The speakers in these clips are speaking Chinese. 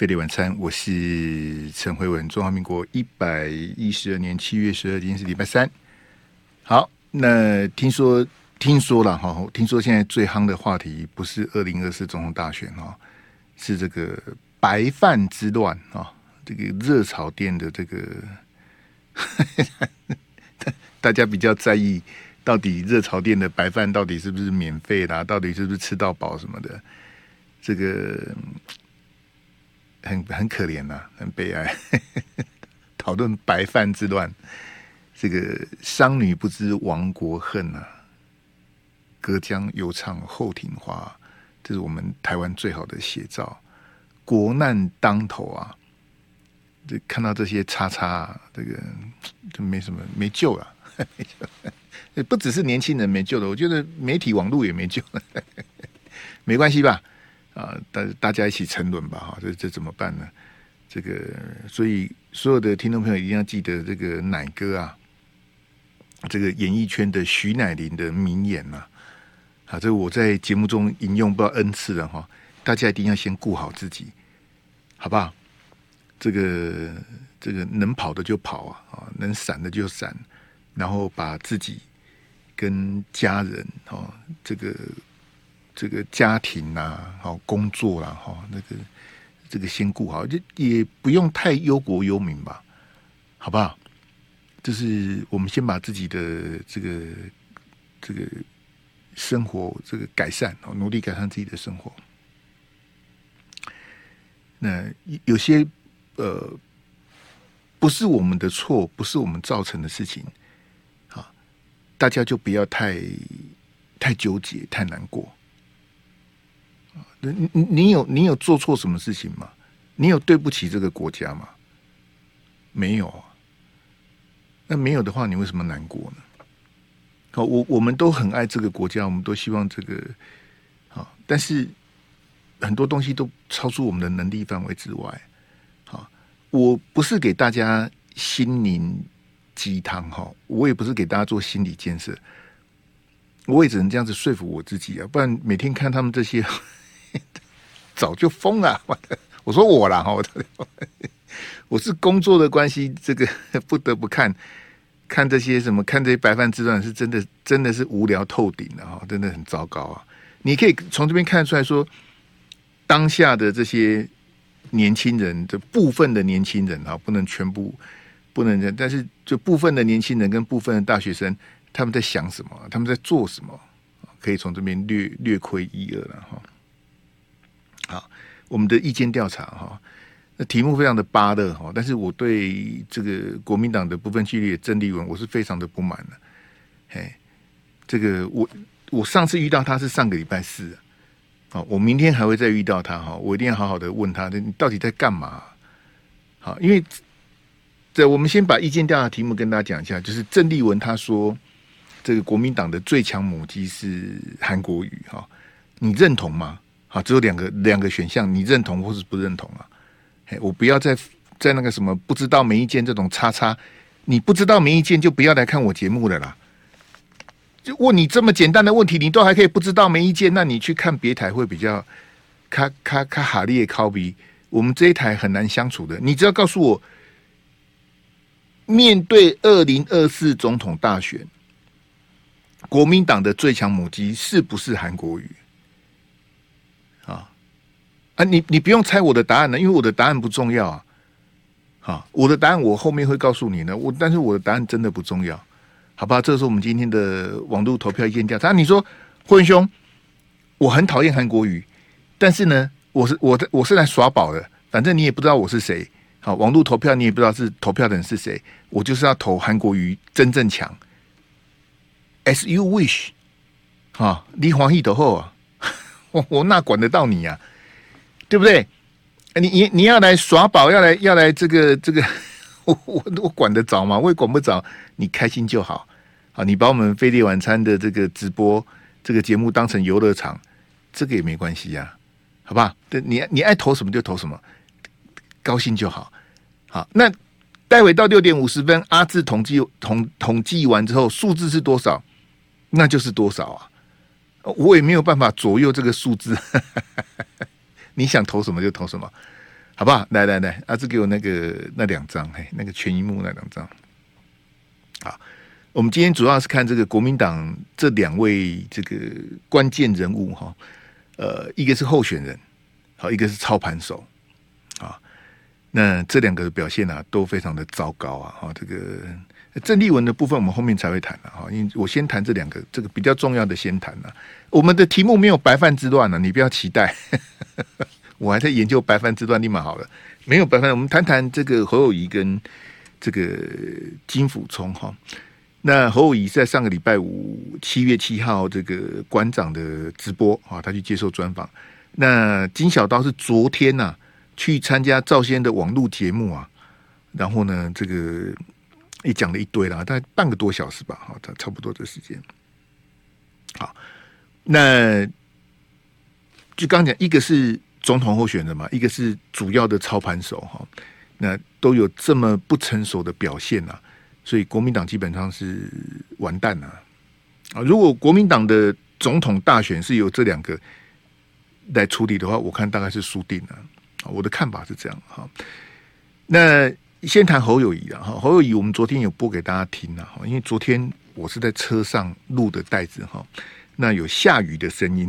飞碟晚餐，我是陈慧文。中华民国一百一十二年七月十二日，今天是礼拜三。好，那听说听说了哈，听说现在最夯的话题不是二零二四总统大选哈，是这个白饭之乱啊，这个热炒店的这个，大家比较在意，到底热炒店的白饭到底是不是免费的，到底是不是吃到饱什么的，这个。很很可怜呐、啊，很悲哀。讨论白饭之乱，这个商女不知亡国恨啊，隔江犹唱后庭花，这是我们台湾最好的写照。国难当头啊，这看到这些叉叉、啊，这个就没什么没救了。不只是年轻人没救了，我觉得媒体网络也没救了。没关系吧？啊，大大家一起沉沦吧，哈，这这怎么办呢？这个，所以所有的听众朋友一定要记得这个奶哥啊，这个演艺圈的徐乃麟的名言呐，啊，这个我在节目中引用不知道 N 次了哈，大家一定要先顾好自己，好不好？这个这个能跑的就跑啊，啊，能闪的就闪，然后把自己跟家人哦，这个。这个家庭呐，好工作啦，哈，那个这个先顾好，就也不用太忧国忧民吧，好不好？就是我们先把自己的这个这个生活这个改善，努力改善自己的生活。那有些呃，不是我们的错，不是我们造成的事情，啊，大家就不要太太纠结，太难过。你你你有你有做错什么事情吗？你有对不起这个国家吗？没有啊。那没有的话，你为什么难过呢？好，我我们都很爱这个国家，我们都希望这个好，但是很多东西都超出我们的能力范围之外。好，我不是给大家心灵鸡汤哈，我也不是给大家做心理建设，我也只能这样子说服我自己啊，不然每天看他们这些。早就疯了！我说我了，我 我是工作的关系，这个不得不看看这些什么，看这些白饭之乱，是真的，真的是无聊透顶了哈，真的很糟糕啊！你可以从这边看出来说，当下的这些年轻人的部分的年轻人啊，不能全部不能这样，但是就部分的年轻人跟部分的大学生，他们在想什么？他们在做什么？可以从这边略略窥一二了哈。我们的意见调查哈，那题目非常的芭乐哈，但是我对这个国民党的不分区立委郑丽文，我是非常的不满的。嘿，这个我我上次遇到他是上个礼拜四，好，我明天还会再遇到他哈，我一定要好好的问他，你到底在干嘛？好，因为这我们先把意见调查题目跟大家讲一下，就是郑丽文他说这个国民党的最强母鸡是韩国瑜哈，你认同吗？好，只有两个两个选项，你认同或是不认同啊？嘿，我不要再在那个什么不知道没意见这种叉叉，你不知道没意见就不要来看我节目了啦。就问你这么简单的问题，你都还可以不知道没意见，那你去看别台会比较卡卡卡哈利考比，我们这一台很难相处的。你只要告诉我，面对二零二四总统大选，国民党的最强母鸡是不是韩国瑜？啊，你你不用猜我的答案了，因为我的答案不重要啊。好，我的答案我后面会告诉你呢。我但是我的答案真的不重要，好吧？这是我们今天的网络投票意见调查。你说慧文兄，我很讨厌韩国瑜，但是呢，我是我的我是来耍宝的，反正你也不知道我是谁。好，网络投票你也不知道是投票的人是谁，我就是要投韩国瑜真正强。As you wish，好，你欢喜就好啊，我我哪管得到你呀？对不对？你你你要来耍宝，要来要来这个这个，我我我管得着吗？我也管不着，你开心就好。好，你把我们飞碟晚餐的这个直播这个节目当成游乐场，这个也没关系呀，好吧？对，你你爱投什么就投什么，高兴就好。好，那待会到六点五十分，阿志统计统统计完之后，数字是多少？那就是多少啊！我也没有办法左右这个数字。你想投什么就投什么，好不好？来来来，阿志给我那个那两张，嘿，那个全一幕那两张。好，我们今天主要是看这个国民党这两位这个关键人物哈，呃，一个是候选人，好，一个是操盘手，啊，那这两个表现啊都非常的糟糕啊，哈，这个。郑丽文的部分，我们后面才会谈的哈，因为我先谈这两个，这个比较重要的先谈了。我们的题目没有白饭之乱了，你不要期待。我还在研究白饭之乱，立马好了，没有白饭。我们谈谈这个侯友谊跟这个金溥聪哈。那侯友谊在上个礼拜五七月七号这个馆长的直播啊，他去接受专访。那金小刀是昨天呐、去参加赵先的网络节目啊，然后呢这个。也讲了一堆了，大概半个多小时吧，好，差差不多的时间。好，那就刚讲，一个是总统候选人嘛，一个是主要的操盘手哈，那都有这么不成熟的表现呐，所以国民党基本上是完蛋了啊！如果国民党的总统大选是由这两个来处理的话，我看大概是输定了！我的看法是这样哈，那。先谈侯友谊啊，哈，侯友谊，我们昨天有播给大家听了哈，因为昨天我是在车上录的带子哈，那有下雨的声音，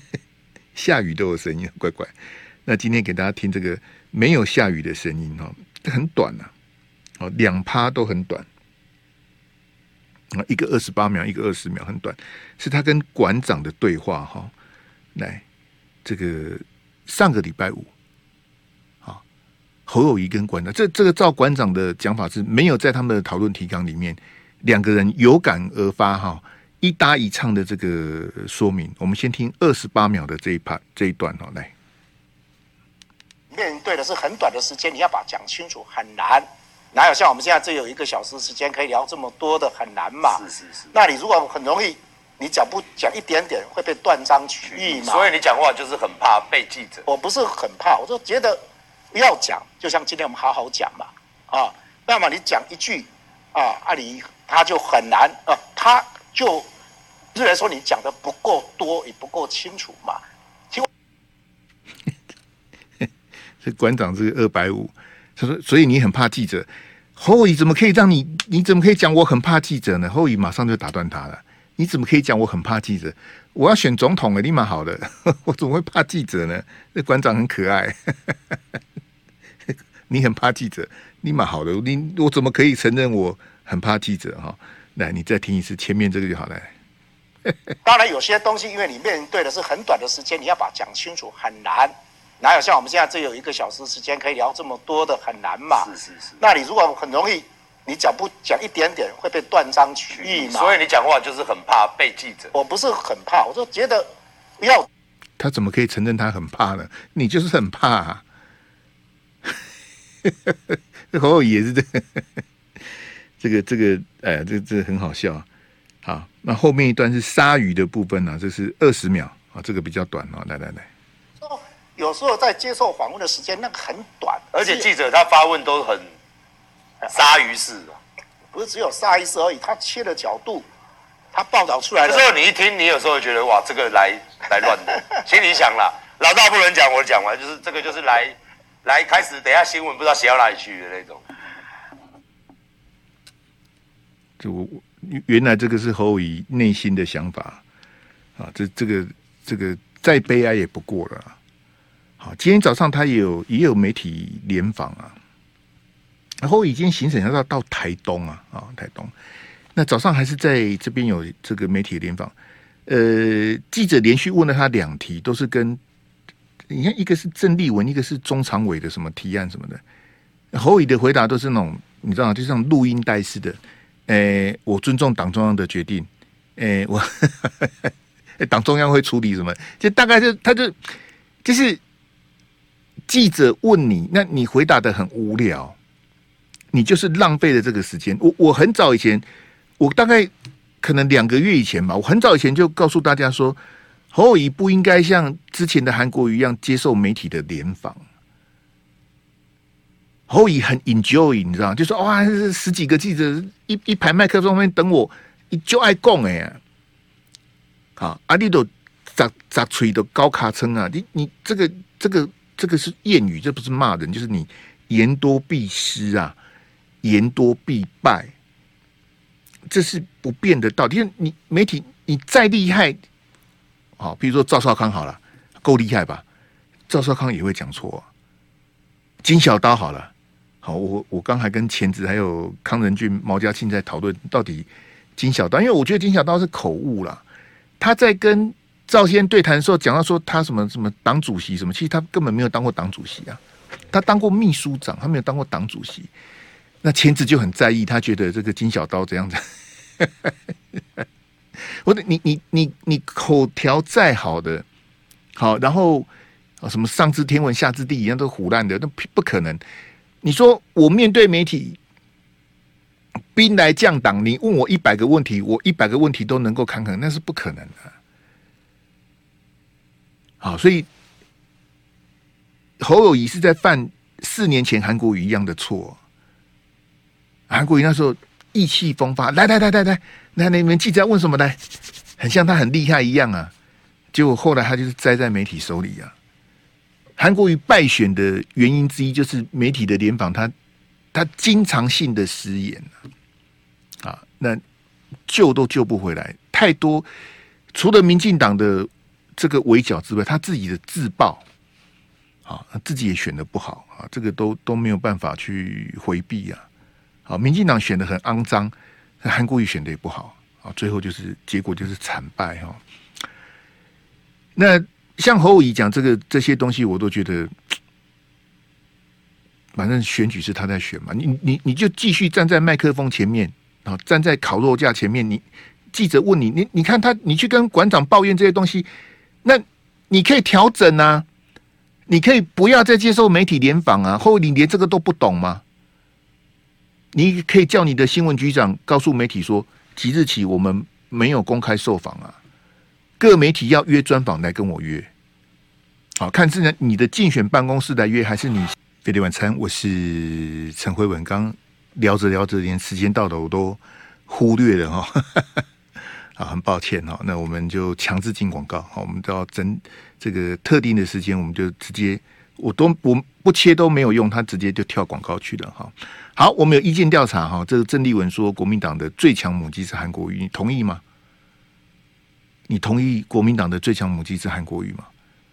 下雨都有声音，乖乖。那今天给大家听这个没有下雨的声音哈，很短呐，哦，两趴都很短，啊，一个二十八秒，一个二十秒，很短，是他跟馆长的对话哈，来，这个上个礼拜五。啊侯友谊跟馆长，这这个照馆长的讲法是没有在他们的讨论提纲里面，两个人有感而发哈，一搭一唱的这个说明。我们先听二十八秒的这一 part 这一段哦，来。面对的是很短的时间，你要把讲清楚很难，哪有像我们现在只有一个小时时间可以聊这么多的很难嘛？是是是。那你如果很容易，你讲不讲一点点会被断章取义嘛？所以你讲话就是很怕被记者。我不是很怕，我就觉得不。要讲，就像今天我们好好讲嘛，啊，那么你讲一句，啊，阿里他就很难啊，他就虽然说你讲的不够多，也不够清楚嘛。听，这馆长是二百五，他说，所以你很怕记者，侯友宜怎么可以让你？你怎么可以讲我很怕记者呢？侯友宜马上就打断他了，你怎么可以讲我很怕记者？我要选总统了，立马好的，我怎么会怕记者呢？这馆长很可爱。你很怕记者，立马好的，你我怎么可以承认我很怕记者哈？来，你再听一次前面这个就好了。当然，有些东西因为你面对的是很短的时间，你要把讲清楚很难。哪有像我们现在只有一个小时时间可以聊这么多的很难嘛？是是是。那你如果很容易，你讲不讲一点点会被断章取义嘛？所以你讲话就是很怕被记者。我不是很怕，我就觉得不要。他怎么可以承认他很怕呢？你就是很怕啊。侯友宜也是这个，这个这个，哎，这这很好笑。好，那后面一段是鲨鱼的部分呢、啊，这是二十秒啊，这个比较短啊。来来来，有时候在接受访问的时间那个很短，而且记者他发问都很鲨鱼式，不是只有鲨鱼式而已，他切的角度，他报道出来的时候，你一听，你有时候会觉得哇，这个来来乱的，心里想了，老大不能讲，我讲完就是这个就是来。来开始，等一下新闻不知道写到哪里去的那种。就原来这个是侯乙内心的想法啊，这这个这个再悲哀也不过了。好，今天早上他也有也有媒体联访啊，然后已经行程要到到台东啊啊台东，那早上还是在这边有这个媒体联访，呃，记者连续问了他两题，都是跟。你看，一个是郑丽文，一个是中常委的什么提案什么的，侯乙的回答都是那种，你知道？就像录音带似的。诶、我尊重党中央的决定。诶、欸，我党中央会处理什么？就大概就他就就是记者问你，那你回答的很无聊，你就是浪费了这个时间。我我很早以前，我大概可能两个月以前吧，我很早以前就告诉大家说。侯友宜不应该像之前的韩国瑜一样接受媒体的联访。侯友宜很 enjoy，你知道？就说哇，十几个记者一一排麦克风上面等我，你就爱讲哎。好，阿弟都砸砸锤的高卡称啊，你你这个这个这个是谚语，这不是骂人，就是你言多必失啊，言多必败，这是不变的道理。你媒体你再厉害，好，比如说赵少康好了，够厉害吧？赵少康也会讲错啊。金小刀好了，好，我我刚才跟钱子还有康仁俊、毛家庆在讨论到底金小刀，因为我觉得金小刀是口误啦。他在跟赵先对谈的时候讲到说他什么什么党主席什么，其实他根本没有当过党主席啊，他当过秘书长，他没有当过党主席。那钱子就很在意，他觉得这个金小刀这样子。我的你你你你口条再好的好，然后。什么上知天文下知地一样都胡烂的，那不可能。你说我面对媒体，兵来将挡，你问我一百个问题，我一百个问题都能够侃侃，那是不可能的。好，所以侯友谊是在犯四年前韩国瑜一样的错。韩国瑜那时候意气风发，来来来来来，那你们记者问什么来？很像他很厉害一样啊。结果后来他就是栽在媒体手里啊。韩国瑜败选的原因之一，就是媒体的联访，他他经常性的失言啊，那救都救不回来，太多。除了民进党的这个围剿之外，他自己的自爆啊，自己也选的不好啊，这个都都没有办法去回避啊。好，民进党选的很肮脏，韩国瑜选的也不好啊，最后就是结果就是惨败哈。那。像侯友宜讲这个这些东西，我都觉得，反正选举是他在选嘛，你你你就继续站在麦克风前面啊，站在烤肉架前面，你记者问你，你你看他，你去跟馆长抱怨这些东西，那你可以调整啊，你可以不要再接受媒体联访啊，或你连这个都不懂吗？你可以叫你的新闻局长告诉媒体说，即日起我们没有公开受访啊。各媒体要约专访来跟我约，好看是呢，你的竞选办公室来约，还是你飞碟晚餐？我是陈辉文，刚聊着聊着，连时间到了我都忽略了哈，啊，很抱歉哈，那我们就强制进广告，好，我们到整这个特定的时间，我们就直接，我都我不切都没有用，他直接就跳广告去了哈。好，我们有意见调查哈，这个郑丽文说国民党的最强母鸡是韩国瑜，你同意吗？你同意国民党的最强母鸡是韩国瑜吗？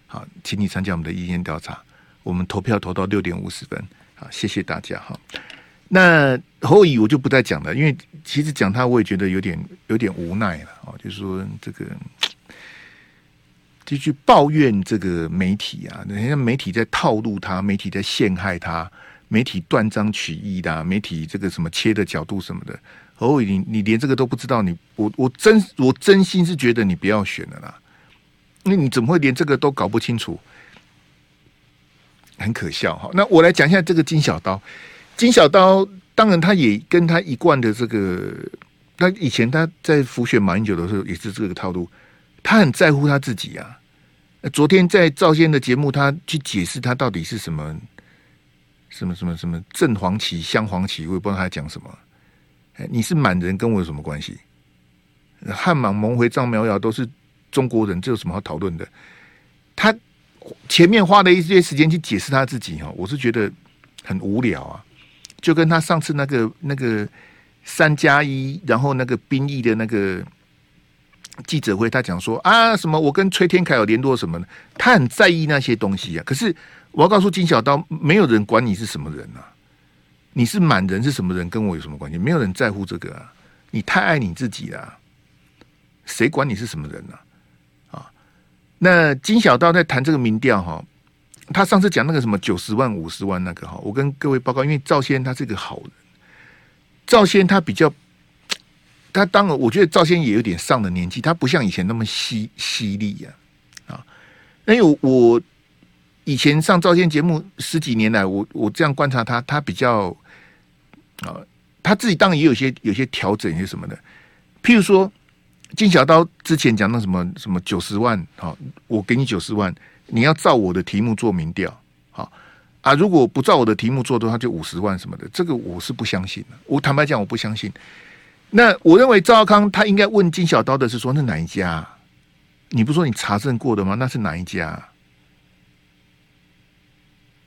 好，请你参加我们的意见调查。我们投票投到六点五十分。好，谢谢大家哈。那侯友宜我就不再讲了，因为其实讲他我也觉得有点有点无奈了啊。就是说这个就去抱怨这个媒体啊，人家媒体在套路他，媒体在陷害他，媒体断章取义的，媒体这个什么切的角度什么的。哦，你你连这个都不知道，你我我真我真心是觉得你不要选了啦，那你怎么会连这个都搞不清楚？很可笑哈。那我来讲一下这个金小刀，金小刀当然他也跟他一贯的这个，他以前他在辅选马英九的时候也是这个套路，他很在乎他自己啊。昨天在赵先的节目，他去解释他到底是什么什么什么什么正黄旗、镶黄旗，我也不知道他讲什么。你是满人，跟我有什么关系？汉满蒙回藏苗瑶都是中国人，这有什么好讨论的？他前面花了一些时间去解释他自己哈，我是觉得很无聊啊。就跟他上次那个那个三加一，然后那个兵役的那个记者会，他讲说啊什么我跟崔天凯有联络什么的，他很在意那些东西啊。可是我要告诉金小刀，没有人管你是什么人啊。你是满人是什么人？跟我有什么关系？没有人在乎这个啊！你太爱你自己了，谁管你是什么人呢？啊，那金小刀在谈这个民调哈，他上次讲那个什么九十万五十万那个哈，我跟各位报告，因为赵先他是个好人，赵先他比较，他当然我觉得赵先也有点上了年纪，他不像以前那么犀犀利呀啊，因为我以前上赵先节目十几年来，我我这样观察他，他比较。啊，他自己当然也有些有些调整，一些什么的。譬如说，金小刀之前讲那什么什么九十万，好，我给你九十万，你要照我的题目做民调，好啊。如果不照我的题目做的话，就五十万什么的。这个我是不相信的。我坦白讲，我不相信。那我认为赵康他应该问金小刀的是说，那哪一家？你不说你查证过的吗？那是哪一家？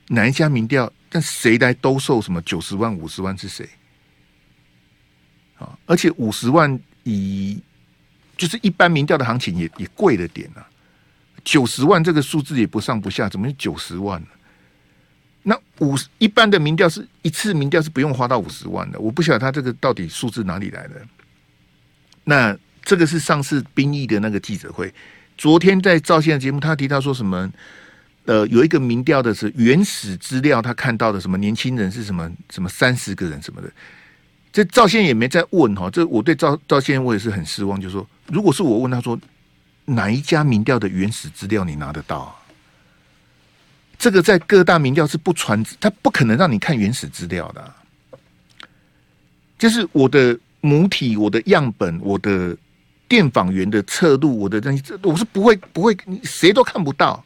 哪一家民调？但谁来兜售什么九十万、五十万是谁？啊！而且五十万以就是一般民调的行情也也贵了点啊。九十万这个数字也不上不下，怎么九十万呢？那五一般的民调是一次民调是不用花到五十万的。我不晓得他这个到底数字哪里来的。那这个是上次兵役的那个记者会，昨天在赵先的节目，他提到说什么？呃，有一个民调的是原始资料，他看到的什么年轻人是什么什么三十个人什么的。这赵先也没再问哈，这我对赵赵先我也是很失望，就是说，如果是我问他说，哪一家民调的原始资料你拿得到啊？这个在各大民调是不传，他不可能让你看原始资料的。就是我的母体、我的样本、我的电访员的侧录、我的东西，我是不会不会，谁都看不到。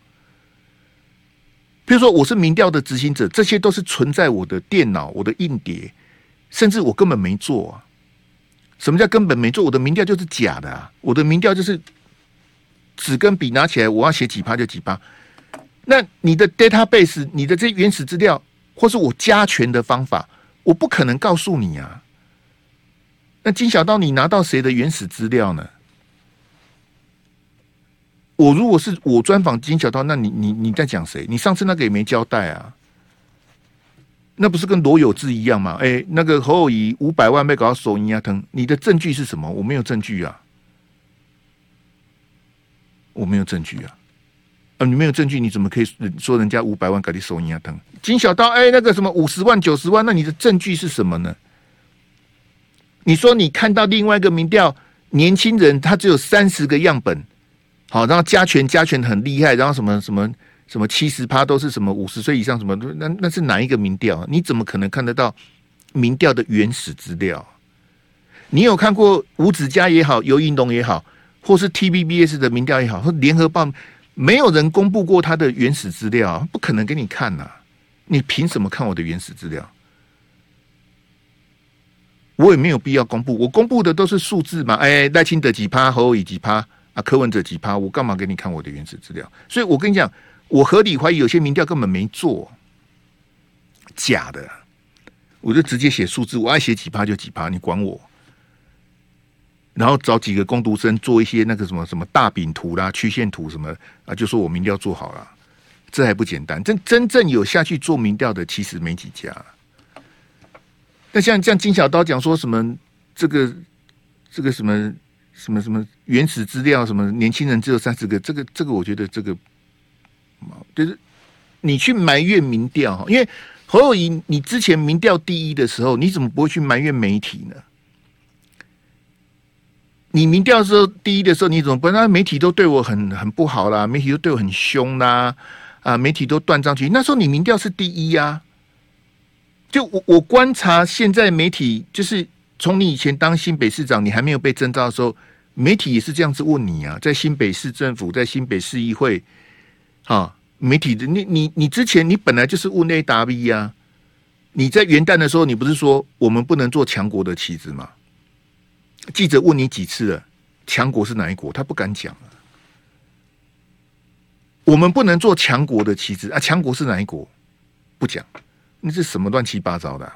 比如说，我是民调的执行者，这些都是存在我的电脑、我的硬碟，甚至我根本没做啊。什么叫根本没做？我的民调就是假的啊！我的民调就是纸跟笔拿起来，我要写几趴就几趴。那你的 database，你的这原始资料，或是我加权的方法，我不可能告诉你啊。那金小刀，你拿到谁的原始资料呢？我如果是我专访金小刀，那你你你在讲谁？你上次那个也没交代啊，那不是跟罗有志一样吗？哎、那个侯友谊五百万被搞到手阴啊疼，你的证据是什么？我没有证据啊，我没有证据啊，啊，你没有证据，你怎么可以说人家五百万搞你手阴啊疼？金小刀，哎、那个什么五十万九十万，那你的证据是什么呢？你说你看到另外一个民调，年轻人他只有三十个样本。好，然后加权加权很厉害，然后什么什么什么七十趴都是什么五十岁以上什么，那那是哪一个民调？你怎么可能看得到民调的原始资料？你有看过吴子嘉也好，游盈隆也好，或是 TVBS 的民调也好，或联合报，没有人公布过他的原始资料，不可能给你看呐、你凭什么看我的原始资料？我也没有必要公布，我公布的都是数字嘛。哎，赖清德几趴，侯友宜几趴。啊，柯文哲几趴？我干嘛给你看我的原始资料？所以我跟你讲，我合理怀疑有些民调根本没做，假的。我就直接写数字，我爱写几趴就几趴，你管我。然后找几个工读生做一些那个什么什么大饼图啦、曲线图什么啊，就说我民调做好了，这还不简单？真真正有下去做民调的，其实没几家。那像像金小刀讲说什么这个这个什么？什么什么原始资料？什么年轻人只有三十个？这个这个，我觉得这个，就是你去埋怨民调，因为侯友宜，你之前民调第一的时候，你怎么不会去埋怨媒体呢？你民调的时候第一的时候，你怎么不？那媒体都对我很很不好啦，媒体都对我很凶啦，啊，媒体都断章取义。那时候你民调是第一呀，啊，就我我观察现在媒体，就是从你以前当新北市长，你还没有被征召的时候。媒体也是这样子问你啊，在新北市政府，在新北市议会，啊，媒体的你你你之前你本来就是问 A 答 B 啊，你在元旦的时候，你不是说我们不能做强国的棋子吗？记者问你几次了，强国是哪一国？他不敢讲啊。我们不能做强国的棋子啊，强国是哪一国？不讲，那是什么乱七八糟的？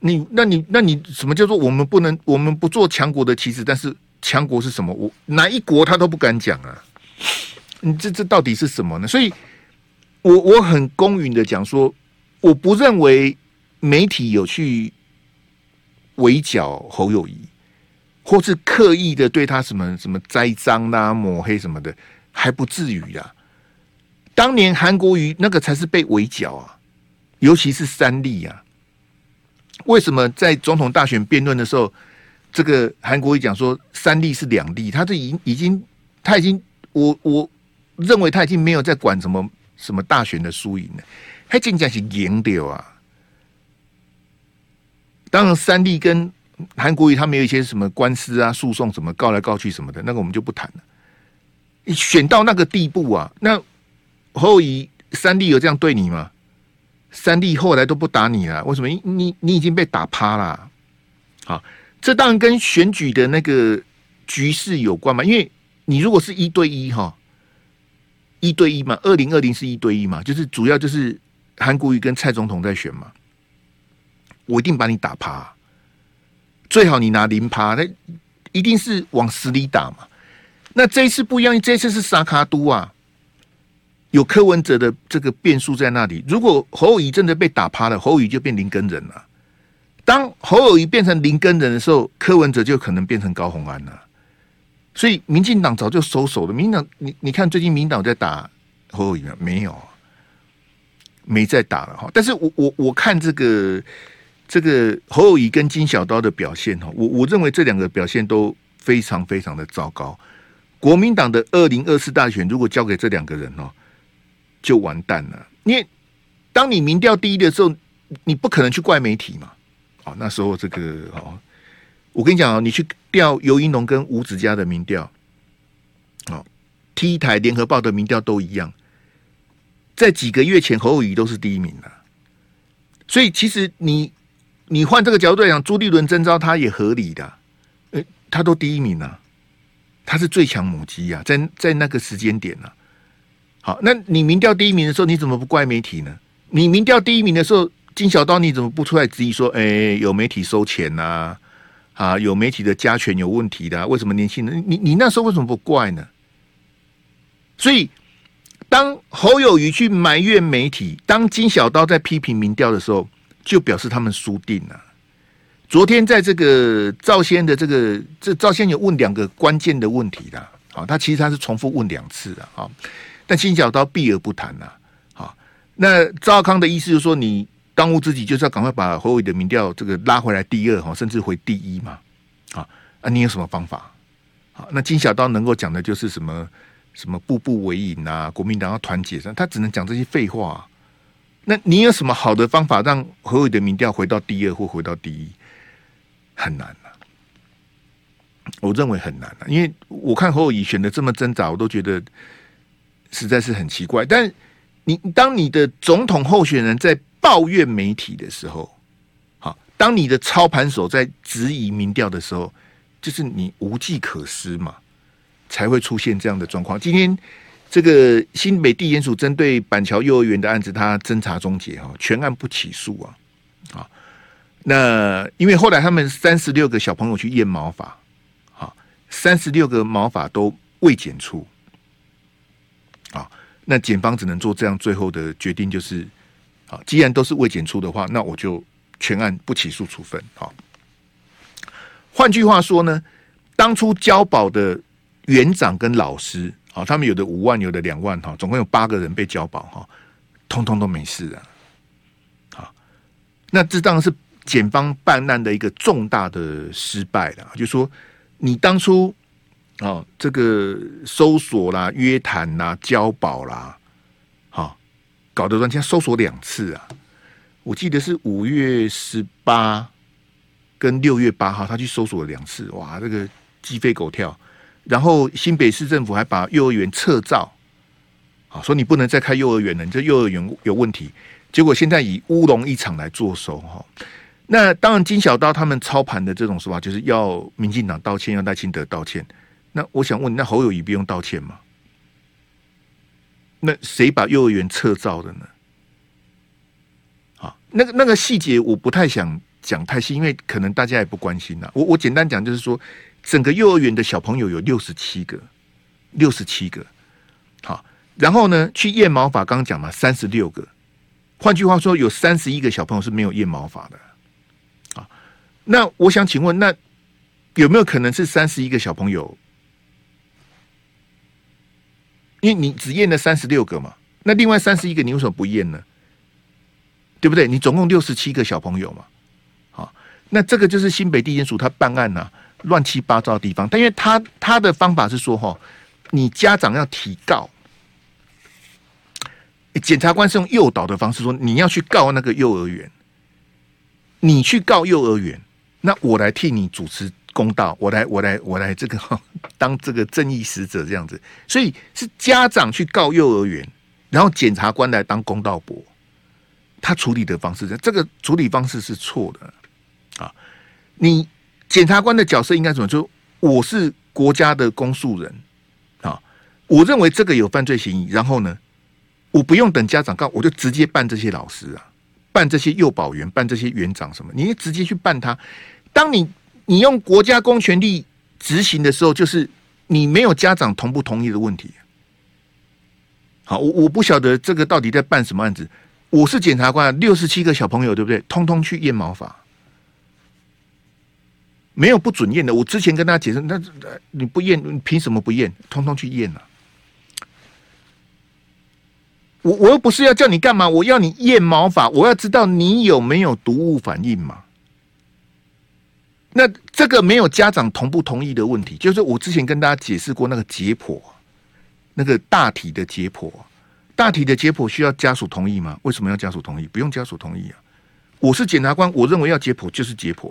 你那你那你什么叫做我们不能我们不做强国的棋子？但是强国是什么？我哪一国他都不敢讲啊！你这这到底是什么呢？所以，我我很公允的讲说，我不认为媒体有去围剿侯友谊，或是刻意的对他什么什么栽赃啦、抹黑什么的，还不至于啊。当年韩国瑜那个才是被围剿啊，尤其是三立啊。为什么在总统大选辩论的时候，这个韩国瑜讲说三立是两立，他这已已经他已经我我认为他已经没有在管什么什么大选的输赢了，他竟然是赢掉啊！当然三立跟韩国瑜他们有一些什么官司啊、诉讼什么告来告去什么的，那个我们就不谈了。你选到那个地步啊，那侯友三立有这样对你吗？三弟后来都不打你了，为什么？你你已经被打趴了。好，这当然跟选举的那个局势有关嘛。因为你如果是一对一哈，一对一嘛，二零二零是一对一嘛，就是主要就是韩国瑜跟蔡总统在选嘛，我一定把你打趴，最好你拿零趴，那一定是往死里打嘛。那这一次不一样，这一次是沙卡都啊，有柯文哲的这个变数在那里。如果侯友宜真的被打趴了，侯友宜就变林根人了。当侯友宜变成林根人的时候，柯文哲就可能变成高虹安了。所以民进党早就收手了。民党，你你看最近民党在打侯友宜吗？没有，没在打了哈。但是我我我看这个这个侯友宜跟金小刀的表现哈，我我认为这两个表现都非常非常的糟糕。国民党的二零二四大选如果交给这两个人哦，就完蛋了。因为当你民调第一的时候，你不可能去怪媒体嘛。啊，那时候这个哦。我跟你讲啊，你去调游盈隆跟吴子嘉的民调，哦，T 台联合报的民调都一样，在几个月前侯友宜都是第一名的，所以其实你你换这个角度来讲，朱立伦征召他也合理的，诶，他都第一名了，他是最强母鸡啊，在在那个时间点呢，好，那你民调第一名的时候，你怎么不怪媒体呢？你民调第一名的时候，金小刀你怎么不出来质疑说，诶，有媒体收钱呐？啊，有媒体的加权有问题的，为什么年轻人？你你那时候为什么不怪呢？所以，当侯友谊去埋怨媒体，当金小刀在批评民调的时候，就表示他们输定了。昨天在这个赵先的这个，这赵先有问两个关键的问题的，好，他其实他是重复问两次的，啊，但金小刀避而不谈呐，好，那赵康的意思就是说你。当务之急就是要赶快把侯伟的民调这个拉回来第二哈，甚至回第一嘛，啊啊！你有什么方法？那金小刀能够讲的就是什么什么步步为营啊，国民党要团结，他只能讲这些废话。那你有什么好的方法让侯伟的民调回到第二或回到第一？很难啊，我认为很难啊，因为我看侯友宜选的这么挣扎，我都觉得实在是很奇怪。但你当你的总统候选人在抱怨媒体的时候，好，当你的操盘手在质疑民调的时候，就是你无计可施嘛，才会出现这样的状况。今天这个新北地检署针对板桥幼儿园的案子，他侦查终结哈，全案不起诉啊，啊，那因为后来他们三十六个小朋友去验毛发，啊，三十六个毛发都未检出，那检方只能做这样最后的决定，就是。好，既然都是未检出的话，那我就全案不起诉处分。好，换句话说呢，当初交保的园长跟老师，好，他们有的五万，有的两万，哈，总共有八个人被交保，哈，通通都没事啊。好，那这当然是检方办案的一个重大的失败了。就说你当初哦，这个搜索啦、约谈啦、交保啦。好搞得人家搜索两次啊！我记得是五月十八跟六月八号，他去搜索了两次，哇，这个鸡飞狗跳。然后新北市政府还把幼儿园撤照，啊，说你不能再开幼儿园了，你这幼儿园有问题。结果现在以乌龙一场来作收哈。那当然，金小刀他们操盘的这种说法，就是要民进党道歉，要赖清德道歉。那我想问，那侯友宜不用道歉吗？那谁把幼儿园撤照的呢？好，那个那个细节我不太想讲太细，因为可能大家也不关心呐。我我简单讲，就是说，整个幼儿园的小朋友有六十七个，六十七个。好，然后呢，去验毛发，刚刚讲嘛，三十六个。换句话说，有三十一个小朋友是没有验毛发的。啊，那我想请问，那有没有可能是三十一个小朋友？因为你只验了三十六个嘛，那另外三十一个你为什么不验呢？对不对？你总共六十七个小朋友嘛，好，那这个就是新北地检署他办案呐、乱七八糟的地方。但因为他他的方法是说，哈，你家长要提告，检察官是用诱导的方式说，你要去告那个幼儿园，你去告幼儿园，那我来替你主持。公道，我来，我来，我来，这个 当这个正义使者这样子，所以是家长去告幼儿园，然后检察官来当公道伯，他处理的方式，这个处理方式是错的啊！你检察官的角色应该怎么？就我是国家的公诉人啊，我认为这个有犯罪嫌疑，然后呢，我不用等家长告，我就直接办这些老师啊，办这些幼保员，办这些园长什么，你直接去办他。当你你用国家公权力执行的时候，就是你没有家长同不同意的问题。好，我我不晓得这个到底在办什么案子。我是检察官，六十七个小朋友，对不对？通通去验毛发，没有不准验的。我之前跟大家解释，那你不验，你凭什么不验？通通去验了。我我又不是要叫你干嘛，我要你验毛发，我要知道你有没有毒物反应嘛。那这个没有家长同不同意的问题，就是我之前跟大家解释过那个解剖，那个大体的解剖，大体的解剖需要家属同意吗？为什么要家属同意？不用家属同意啊。我是检察官，我认为要解剖就是解剖，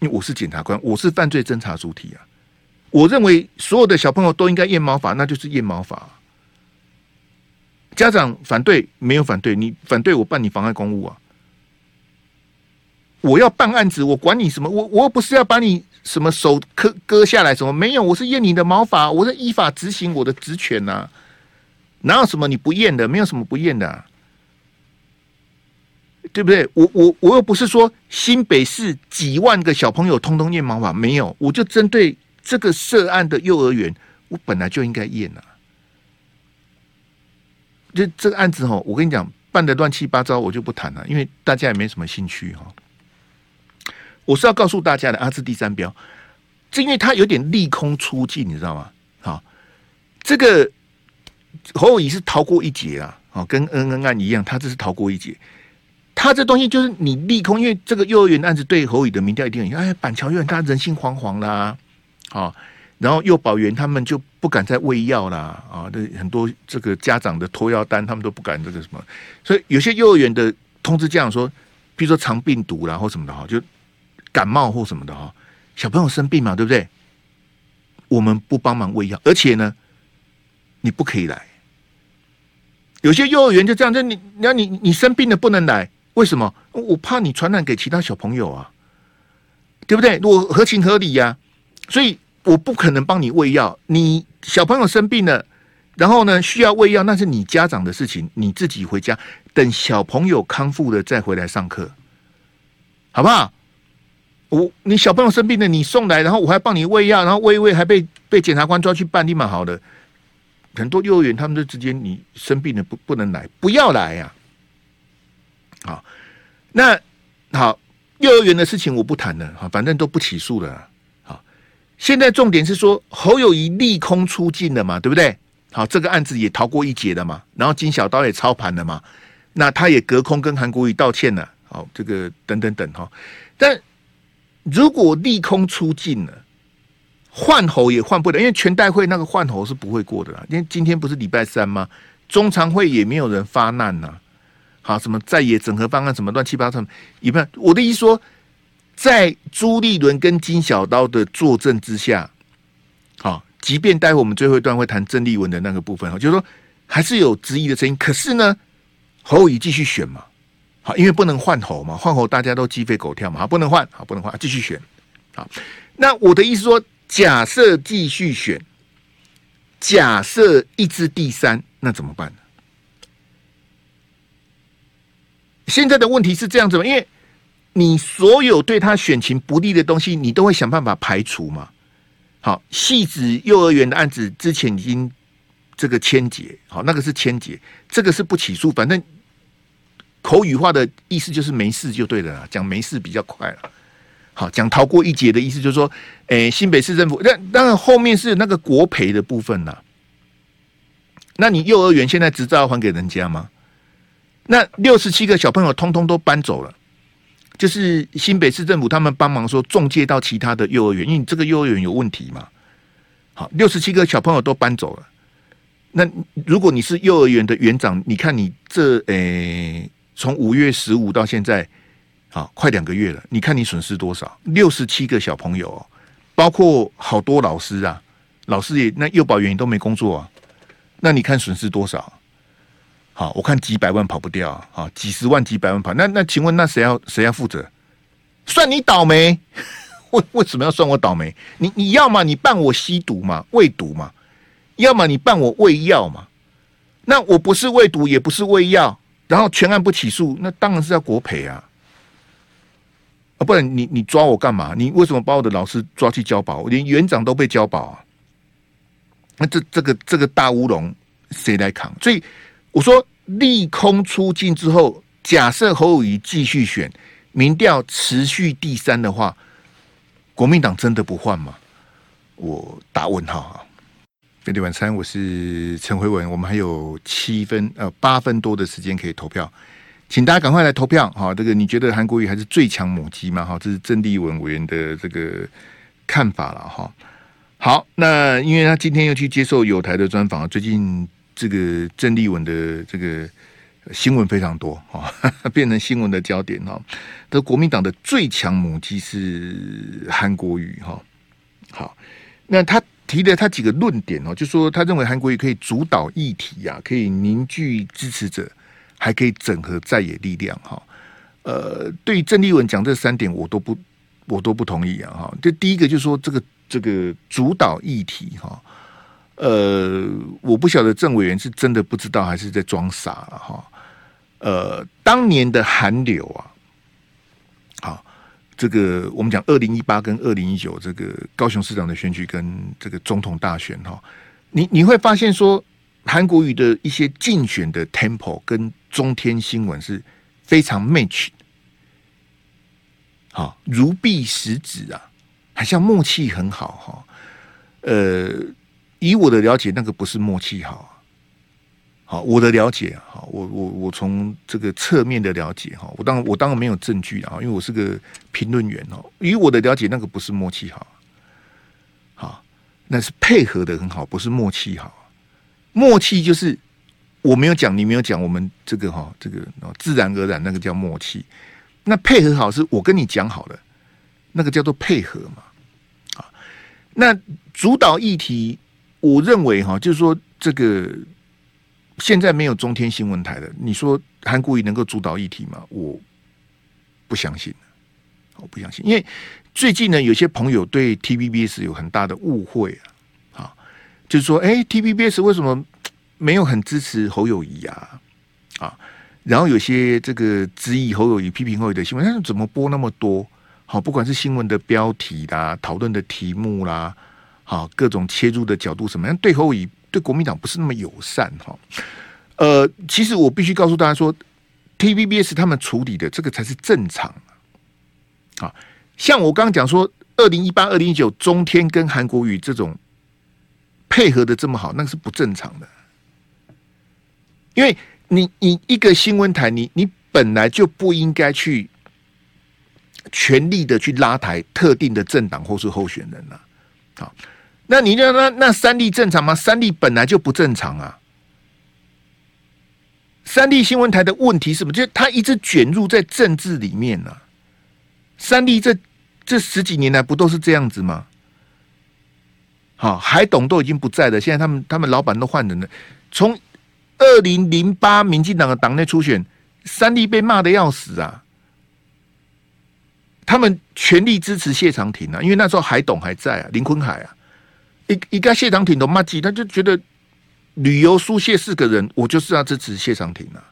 因为我是检察官，我是犯罪侦查主体啊。我认为所有的小朋友都应该验毛发，那就是验毛发。家长反对，没有反对，你反对我办你妨碍公务啊！我要办案子，我管你什么？我我又不是要把你什么手割割下来什么？没有，我是验你的毛发，我是依法执行我的职权呐！哪有什么你不验的？没有什么不验的啊，对不对？我我我又不是说新北市几万个小朋友通通验毛发，没有，我就针对这个涉案的幼儿园，我本来就应该验啊。就这个案子哈，我跟你讲，办得乱七八糟，我就不谈了，因为大家也没什么兴趣哈。我是要告诉大家的，啊、是第三标，这因为他有点利空出尽，你知道吗？好，这个侯友宜是逃过一劫啊，哦，跟恩恩案一样，他这是逃过一劫。他这东西就是你利空，因为这个幼儿园案子对侯友宜的民调一定很，哎，板桥院他人心惶惶啦，好。然后幼保员他们就不敢再喂药啦，啊，这很多这个家长的托药单，他们都不敢这个什么，所以有些幼儿园的通知家长说，比如说肠病毒啦或什么的哈，就感冒或什么的哈，小朋友生病嘛，对不对？我们不帮忙喂药，而且呢，你不可以来。有些幼儿园就这样，就你，你要你你生病了不能来，为什么？我怕你传染给其他小朋友啊，对不对？我合情合理呀，所以。我不可能帮你喂药，你小朋友生病了，然后呢需要喂药，那是你家长的事情，你自己回家等小朋友康复了再回来上课，好不好？我你小朋友生病了，你送来，然后我还帮你喂药，然后喂一喂还被被检察官抓去办，立马好的。很多幼儿园他们就直接你生病了不不能来，不要来呀、好，那好，幼儿园的事情我不谈了，哈，反正都不起诉了。好现在重点是说侯友宜利空出尽了嘛，对不对？好，这个案子也逃过一劫了嘛。然后金小刀也操盘了嘛，那他也隔空跟韩国瑜道歉了。好，这个等等等哈。但如果利空出尽了，换侯也换不了，因为全代会那个换侯是不会过的啦。因为今天不是礼拜三吗？中常会也没有人发难呐。好，什么在野整合方案，什么乱七八糟，一般我的意思说。在朱立伦跟金小刀的坐镇之下，好，即便待会我们最后一段会谈郑丽文的那个部分，哈，就是说还是有质疑的声音。可是呢，侯友继续选嘛，好，因为不能换侯嘛，换侯大家都鸡飞狗跳嘛，好，不能换，好，不能换，继续选。好，那我的意思说，假设继续选，假设一枝第三，那怎么办呢？现在的问题是这样子吗？因为你所有对他选情不利的东西，你都会想办法排除嘛？好，戏子幼儿园的案子之前已经这个签结，好，那个是签结，这个是不起诉，反正口语化的意思就是没事就对了，讲没事比较快了。好，讲逃过一劫的意思就是说，诶，新北市政府，那当然后面是那个国赔的部分呐。那你幼儿园现在执照要还给人家吗？那六十七个小朋友通通都搬走了。就是新北市政府他们帮忙说中介到其他的幼儿园，因为你这个幼儿园有问题嘛。好，六十七个小朋友都搬走了。那如果你是幼儿园的园长，你看你这诶，从五月十五到现在，啊快两个月了，你看你损失多少？六十七个小朋友，包括好多老师啊，老师也那幼保员都没工作啊。那你看损失多少？好，我看几百万跑不掉啊，几十万、几百万跑，那那请问那谁要谁要负责？算你倒霉？为为什么要算我倒霉？你你要么你办我吸毒嘛，喂毒嘛；要么你办我喂药嘛，那我不是喂毒，也不是喂药，然后全案不起诉，那当然是要国赔啊！啊，不然你你抓我干嘛？你为什么把我的老师抓去交保？连园长都被交保啊！那这这个这个大乌龙谁来扛？所以我说利空出尽之后，假设侯友宜继续选，民调持续第三的话，国民党真的不换吗？我打问号啊！飞碟晚餐，我是陈辉文，我们还有七分呃八分多的时间可以投票，请大家赶快来投票哈！这个你觉得韩国瑜还是最强母鸡吗？哈，这是郑丽文委员的这个看法了哈。好，那因为他今天又去接受友台的专访，最近这个郑丽文的这个新闻非常多哈，变成新闻的焦点哈。这国民党的最强母鸡是韩国瑜哈。好，那他提了他几个论点哦，就说他认为韩国瑜可以主导议题呀，可以凝聚支持者，还可以整合在野力量哈。呃，对于郑丽文讲这三点，我都不我都不同意啊哈。这第一个就是说这个。这个主导议题哈，呃，我不晓得郑委员是真的不知道还是在装傻了哈。呃，当年的韩流啊，这个我们讲二零一八跟二零一九这个高雄市长的选举跟这个总统大选哈，你你会发现说韩国瑜的一些竞选的 temple 跟中天新闻是非常 match，好，如臂使指啊。好像默契很好哈，呃，以我的了解，那个不是默契好，好，我的了解哈，我我我从这个侧面的了解哈，我当我当然没有证据啊，因为我是个评论员哦。以我的了解，那个不是默契好，好，那是配合的很好，不是默契好。默契就是我没有讲，你没有讲，我们这个哈，这个自然而然那个叫默契。那配合好是我跟你讲好了。那个叫做配合嘛，啊，那主导议题，我认为哈，就是说这个现在没有中天新闻台的，你说韩国瑜能够主导议题吗？我不相信，我不相信，因为最近呢，有些朋友对 TVBS 有很大的误会啊，啊，就是说，哎，TVBS 为什么没有很支持侯友谊啊？啊，然后有些这个质疑侯友谊、批评侯友谊的新闻，但是怎么播那么多？好，不管是新闻的标题啦、讨论的题目啦，好，各种切入的角度什么样，对侯友谊对国民党不是那么友善哈。呃，其实我必须告诉大家说，TVBS 他们处理的这个才是正常。啊，像我刚刚讲说，二零一八、二零一九中天跟韩国瑜这种配合的这么好，那个是不正常的。因为你你一个新闻台，你你本来就不应该去。全力的去拉抬特定的政党或是候选人了，好，那你就那那三立正常吗？三立本来就不正常啊！三立新闻台的问题是什么？就是他一直卷入在政治里面呢、啊。三立这这十几年来不都是这样子吗？好，海董都已经不在了，现在他们他们老板都换人了。从二零零八民进党的党内初选，三立被骂的要死啊！他们全力支持谢长廷啊，因为那时候海董还在啊，林坤海啊，一一个谢长廷都骂鸡，他就觉得旅游输谢四个人，我就是要支持谢长廷啊，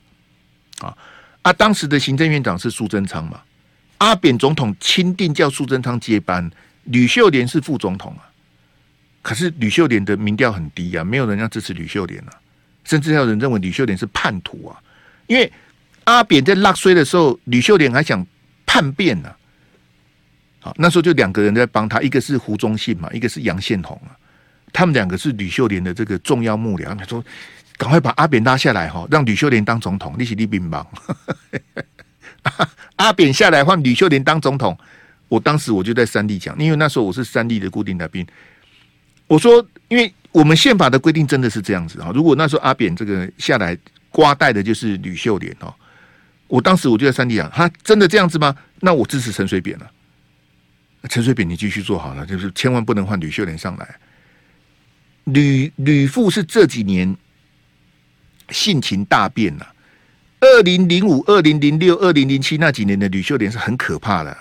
啊啊！当时的行政院长是苏贞昌嘛，阿扁总统钦定叫苏贞昌接班，吕秀莲是副总统啊，可是吕秀莲的民调很低啊，没有人要支持吕秀莲啊，甚至还有人认为吕秀莲是叛徒啊，因为阿扁在纳税的时候，吕秀莲还想叛变呢、啊。好，那时候就两个人在帮他，一个是胡忠信嘛，一个是杨宪宏啊。他们两个是吕秀莲的这个重要幕僚。他说：“赶快把阿扁拉下来哈，让吕秀莲当总统，你是李冰棒。阿扁下来换吕秀莲当总统。我当时我就在三立讲，因为那时候我是三立的固定来宾。我说，因为我们宪法的规定真的是这样子啊。如果那时候阿扁这个下来瓜带的就是吕秀莲哦，我当时我就在三立讲，他真的这样子吗？那我支持陈水扁了。陈水扁，你继续做好了，就是千万不能换吕秀莲上来。吕吕父是这几年性情大变了。二零零五、二零零六、二零零七那几年的吕秀莲是很可怕的。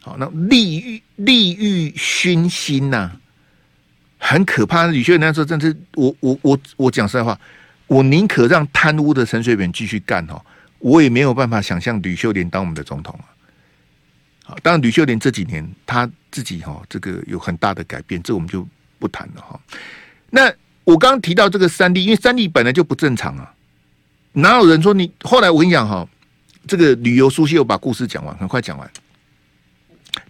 好，那利欲利欲熏心呐，很可怕。吕秀莲那时候真是，我我我我讲实在话，我宁可让贪污的陈水扁继续干哈，我也没有办法想象吕秀莲当我们的总统啊。好，当然吕秀莲这几年他自己哈这个有很大的改变，这我们就不谈了哈。那我刚刚提到这个三 D，，因为三 D 本来就不正常啊，哪有人说你？后来我跟你讲哈，这个旅游书记又把故事讲完，很快讲完。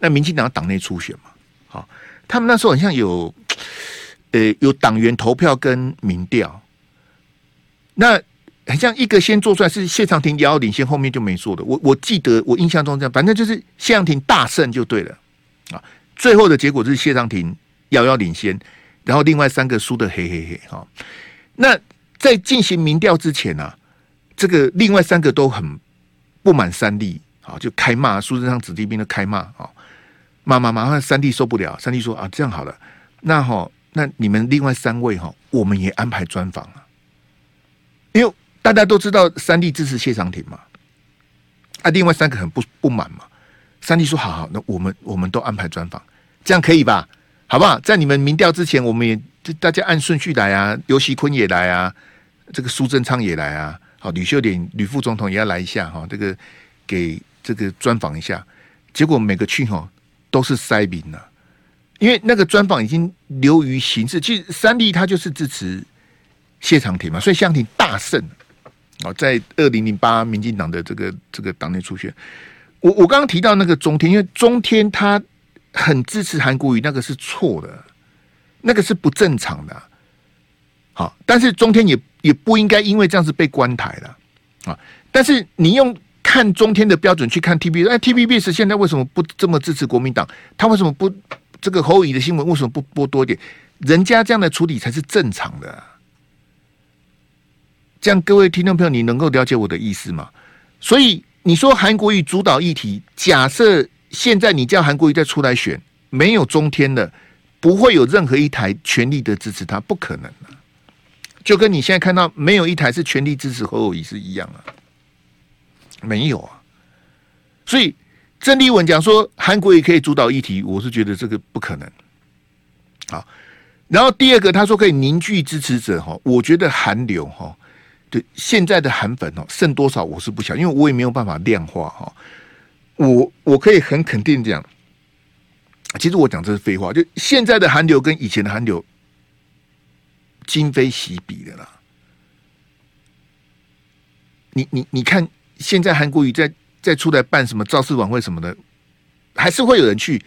那民进党党内初选嘛，好，他们那时候好像有，呃，有党员投票跟民调，那很像一个先做出来是谢长廷遥遥领先，后面就没做的。我我记得我印象中这样，反正就是谢长廷大胜就对了啊。最后的结果就是谢长廷遥遥领先，然后另外三个输的嘿嘿嘿哈。那在进行民调之前呢、啊，这个另外三个都很不满三立。好，就开骂，苏贞昌子弟兵都开骂啊，骂骂骂，三弟受不了，三弟说啊，这样好了，那哈，那你们另外三位哈，我们也安排专访啊，因为大家都知道三弟支持谢长廷嘛，啊，另外三个很不不满嘛，三弟说好好，那我们我们都安排专访，这样可以吧？好不好？在你们民调之前，我们也大家按顺序来啊，游锡坤也来啊，这个苏贞昌也来啊，好，吕秀莲吕副总统也要来一下哈，这个给。这个专访一下，结果每个去哈都是塞宾了，因为那个专访已经流于形式。其实三立他就是支持谢长廷嘛，所以谢长廷大胜哦，在二零零八民进党的这个这个党内初选。我我刚刚提到那个中天，因为中天他很支持韩国瑜，那个是错的，那个是不正常的。好，但是中天也也不应该因为这样子被关台了啊。但是你用。看中天的标准去看 TVBS，哎，TVBS 现在为什么不这么支持国民党？他为什么不这个侯乙的新闻为什么不播多一点？人家这样的处理才是正常的。这样，各位听众朋友，你能够了解我的意思吗？所以你说韩国瑜主导议题，假设现在你叫韩国瑜再出来选，没有中天的，不会有任何一台全力的支持他，不可能啊。就跟你现在看到没有一台是全力支持侯友宜是一样啊。没有啊，所以郑丽文讲说韩国瑜可以主导议题，我是觉得这个不可能。好，然后第二个他说可以凝聚支持者哈，我觉得韩流哈，对现在的韩粉哦剩多少我是不晓，因为我也没有办法量化哈。我我可以很肯定讲，其实我讲这是废话，就现在的韩流跟以前的韩流今非昔比的啦。你你你看。现在韩国瑜在在出来办什么造势晚会什么的，还是会有人去。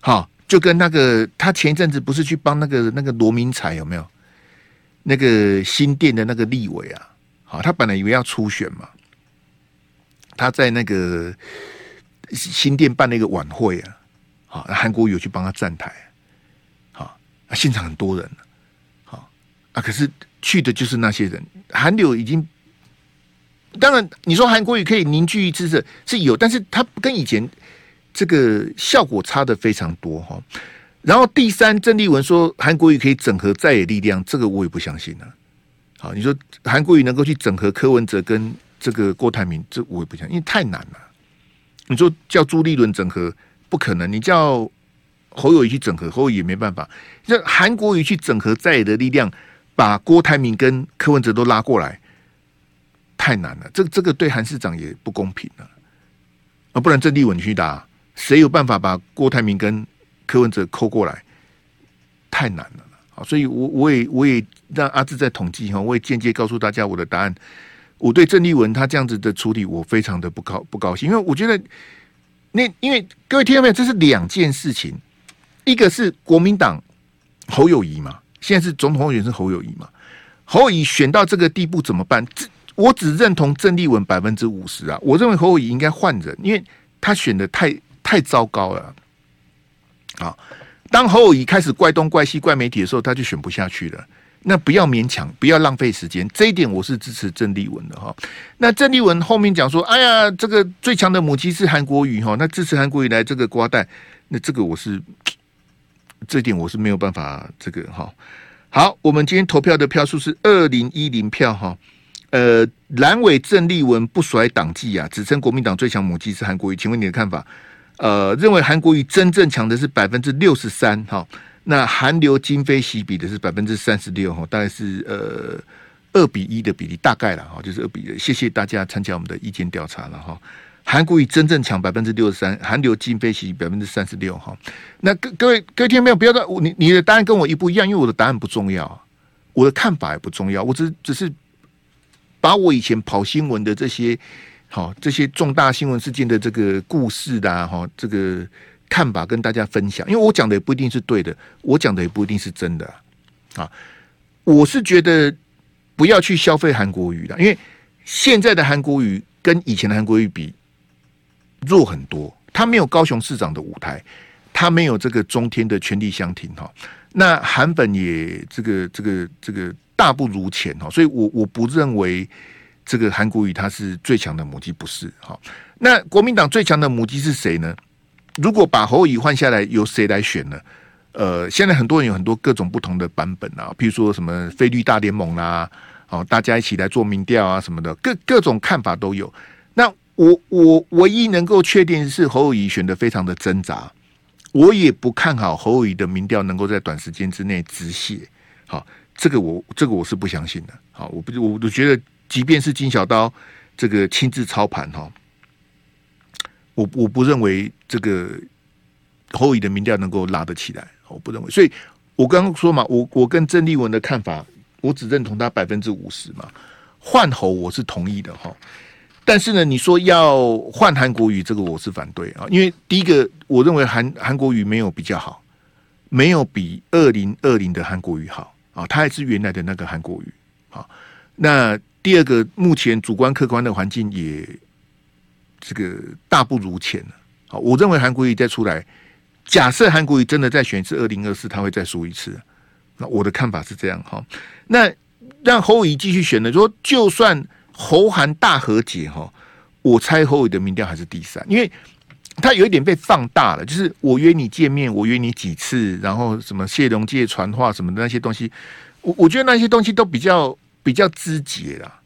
好，就跟那个他前一阵子不是去帮那个那个罗明才有没有？那个新店的那个立委啊，好，他本来以为要初选嘛，他在那个新店办了一个晚会啊，好，韩国瑜有去帮他站台，好，现场很多人，好啊，可是去的就是那些人，韩流已经。当然，你说韩国瑜可以凝聚支持是有，但是他跟以前这个效果差的非常多哈。然后第三，郑丽文说韩国瑜可以整合在野力量，这个我也不相信啊。好，你说韩国瑜能够去整合柯文哲跟这个郭台铭，这我也不相信，因为太难了。你说叫朱立伦整合不可能，你叫侯友宜去整合，侯友宜也没办法。那韩国瑜去整合在野的力量，把郭台铭跟柯文哲都拉过来。太难了，这这个对韩市长也不公平了啊！不然郑丽文去打，谁有办法把郭台铭跟柯文哲扣过来？太难了，好，所以我我也我也让阿志在统计哈，我也间接告诉大家我的答案。我对郑丽文他这样子的处理，我非常的不高不高兴，因为我觉得那因为各位听到没有，这是两件事情，一个是国民党侯友谊嘛，现在是总统候选是侯友谊嘛，侯友谊选到这个地步怎么办？这我只认同郑丽文百分之五十啊！我认为侯友谊应该换人，因为他选的太太糟糕了。啊，当侯友谊开始怪东怪西怪媒体的时候，他就选不下去了。那不要勉强，不要浪费时间。这一点我是支持郑丽文的哈。那郑丽文后面讲说：“哎呀，这个最强的母鸡是韩国瑜哈，那支持韩国瑜来这个瓜蛋。”那这个我是这一点我是没有办法这个哈。好，我们今天投票的票数是二零一零票哈。呃，蓝委郑丽文不甩党纪啊，只称国民党最强母鸡是韩国瑜，请问你的看法？呃，认为韩国瑜真正强的是百分之六十三，哈，那韩流今非昔比的是百分之三十六，哈，大概是呃二比一的比例，大概了哈，就是二比一。谢谢大家参加我们的意见调查了哈。韩国瑜真正抢百分之六十三，韩流今非昔比百分之三十六哈。那各各位各位听众朋友，不要说你你的答案跟我一不一样，因为我的答案不重要，我的看法也不重要，我只只是把我以前跑新闻的这些好这些重大新闻事件的这个故事的哈这个看法跟大家分享，因为我讲的也不一定是对的，我讲的也不一定是真的啊。我是觉得不要去消费韩国瑜了，因为现在的韩国瑜跟以前的韩国瑜比弱很多，他没有高雄市长的舞台，他没有这个中天的权力相挺哈。那韩本也这个这个这个大不如前哈，所以我我不认为这个韩国瑜他是最强的母鸡，不是哈。那国民党最强的母鸡是谁呢？如果把侯友宜换下来，由谁来选呢？呃，现在很多人有很多各种不同的版本啊，譬如说什么菲律大联盟啦，哦，大家一起来做民调啊什么的，各各种看法都有。那我我唯一能够确定是侯友宜选的非常的挣扎，我也不看好侯友宜的民调能够在短时间之内止血。好，这个我这个我是不相信的。好，我不我我觉得，即便是金小刀这个亲自操盘哈，我我不认为这个侯乙的民调能够拉得起来。我不认为，所以我刚刚说嘛，我我跟郑丽文的看法，我只认同他百分之五十嘛。换侯我是同意的哈，但是呢，你说要换韩国瑜，这个我是反对啊，因为第一个，我认为韩韩国瑜没有比较好，没有比二零二零的韩国瑜好啊，他还是原来的那个韩国瑜啊。那第二个，目前主观客观的环境也这个大不如前了啊，我认为韩国瑜再出来。假设韩国瑜真的再选一次二零二四，他会再输一次。那我的看法是这样哈。那让侯友宜继续选的？说就算侯韩大和解哈，我猜侯友宜的民调还是第三，因为他有一点被放大了。就是我约你见面，我约你几次，然后什么谢龙介传话什么的那些东西，我我觉得那些东西都比较比较肢节啦。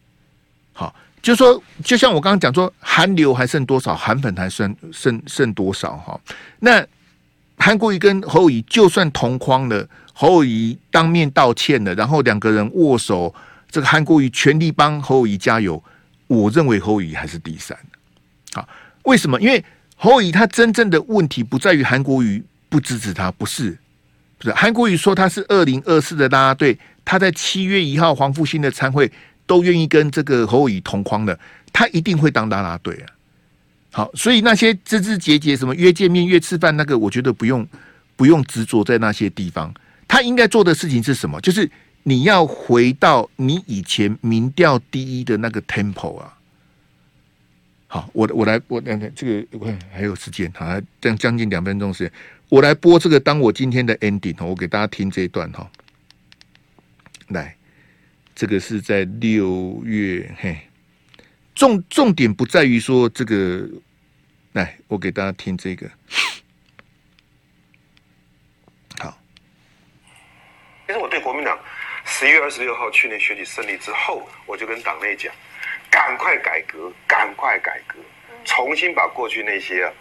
好，就说就像我刚刚讲说，韩流还剩多少，韩粉还剩剩剩多少哈？那。韩国瑜跟侯友宜就算同框了，侯友宜当面道歉了，然后两个人握手，这个韩国瑜全力帮侯友宜加油。我认为侯友宜还是第三。啊，为什么？因为侯友宜他真正的问题不在于韩国瑜不支持他，不是，不是韩国瑜说他是二零二四的啦啦队，他在七月一号黄复兴的餐会都愿意跟这个侯友宜同框的，他一定会当啦啦队啊。好，所以那些枝枝节节，什么约见面、约吃饭，那个我觉得不用不用执着在那些地方。他应该做的事情是什么？就是你要回到你以前民调第一的那个 tempo 啊。好，我我来，我等等这个我看还有时间，好，这样将近两分钟时间，我来播这个当我今天的 ending，我给大家听这一段哈。来，这个是在六月嘿。重重点不在于说这个，来，我给大家听这个。好，其实我对国民党十一月二十六号去年选举胜利之后，我就跟党内讲，赶快改革，赶快改革，重新把过去那些啊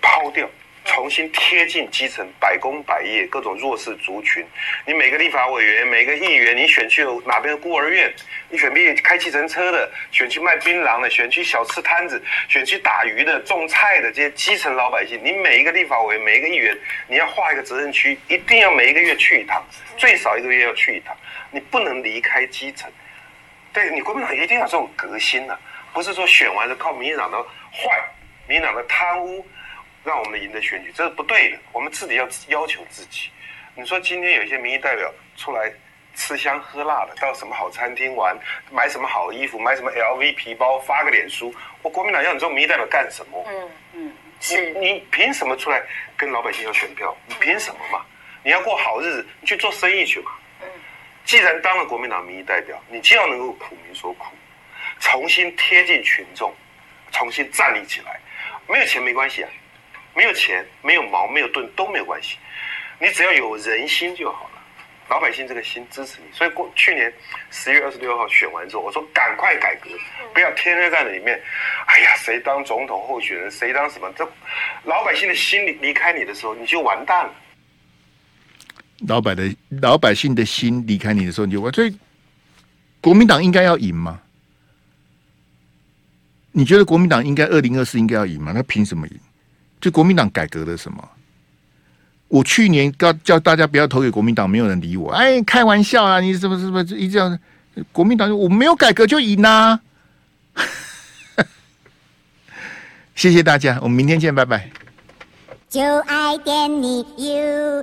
抛掉。重新贴近基层，百工百业，各种弱势族群。你每个立法委员，每个议员，你选去哪边的孤儿院？你选去开计程车的，选去卖槟榔的，选去小吃摊子，选去打鱼的、种菜的这些基层老百姓。你每一个立法委员，每一个议员，你要划一个责任区，一定要每一个月去一趟，最少一个月要去一趟。你不能离开基层。对，你国民党一定要这种革新、啊，不是说选完了靠民进党的坏，民进党的贪污。让我们赢得选举，这是不对的。我们自己要要求自己。你说今天有一些民意代表出来吃香喝辣的，到什么好餐厅玩，买什么好衣服，买什么 LV 皮包，发个脸书，我国民党要你这种民意代表干什么？嗯嗯，是你你凭什么出来跟老百姓要选票？你凭什么嘛？你要过好日子，你去做生意去嘛。嗯，既然当了国民党民意代表，你就要能够苦民所苦，重新贴近群众，重新站立起来。没有钱没关系啊。没有钱，没有矛，没有盾都没有关系，你只要有人心就好了。老百姓这个心支持你，所以过去年十月二十六号选完之后，我说赶快改革，不要天天在那里面。哎呀，谁当总统候选人，谁当什么？这老百姓的心离离开你的时候，你就完蛋了。老百的老百姓的心离开你的时候，你就完。所以国民党应该要赢吗？你觉得国民党应该二零二四应该要赢吗？他凭什么赢？就国民党改革了什么？我去年告叫大家不要投给国民党，没有人理我。哎，开玩笑啊！你是不是是不是一直要国民党？我没有改革就赢啊！谢谢大家，我们明天见，拜拜。就爱点你，You